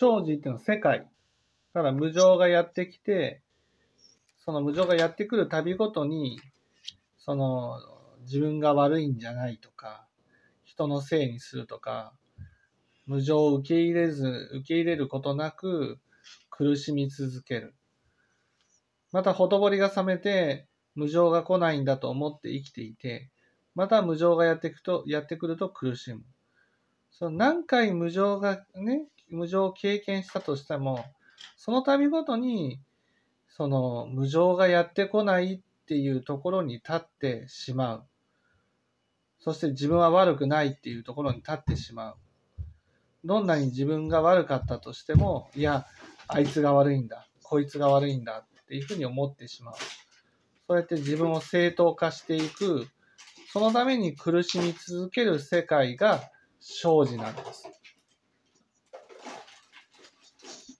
生じっていうのは世界。だから無常がやってきて、その無常がやってくるたびごとに、その自分が悪いんじゃないとか、人のせいにするとか、無常を受け入れず、受け入れることなく苦しみ続ける。また、ほとぼりが冷めて、無常が来ないんだと思って生きていて、また無常がやってくと、やってくると苦しむ。その何回無常がね、無常を経験したとしても、その度ごとに、その無常がやってこないっていうところに立ってしまう。そして自分は悪くないっていうところに立ってしまう。どんなに自分が悪かったとしても、いや、あいつが悪いんだ。こいつが悪いんだっていうふうに思ってしまう。そうやって自分を正当化していく、そのために苦しみ続ける世界が生じなんです。